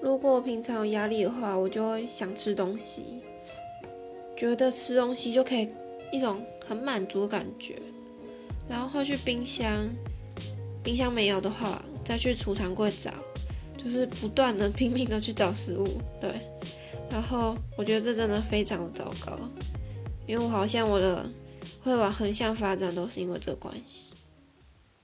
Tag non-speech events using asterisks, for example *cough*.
如果我平常有压力的话我就会想吃东西觉得吃东西就可以一种很满足的感觉。然后会去冰箱冰箱没有的话再去储藏柜找就是不断的 *laughs* 拼命的去找食物对。然后我觉得这真的非常的糟糕因为我好像我的会往横向发展都是因为这个关系。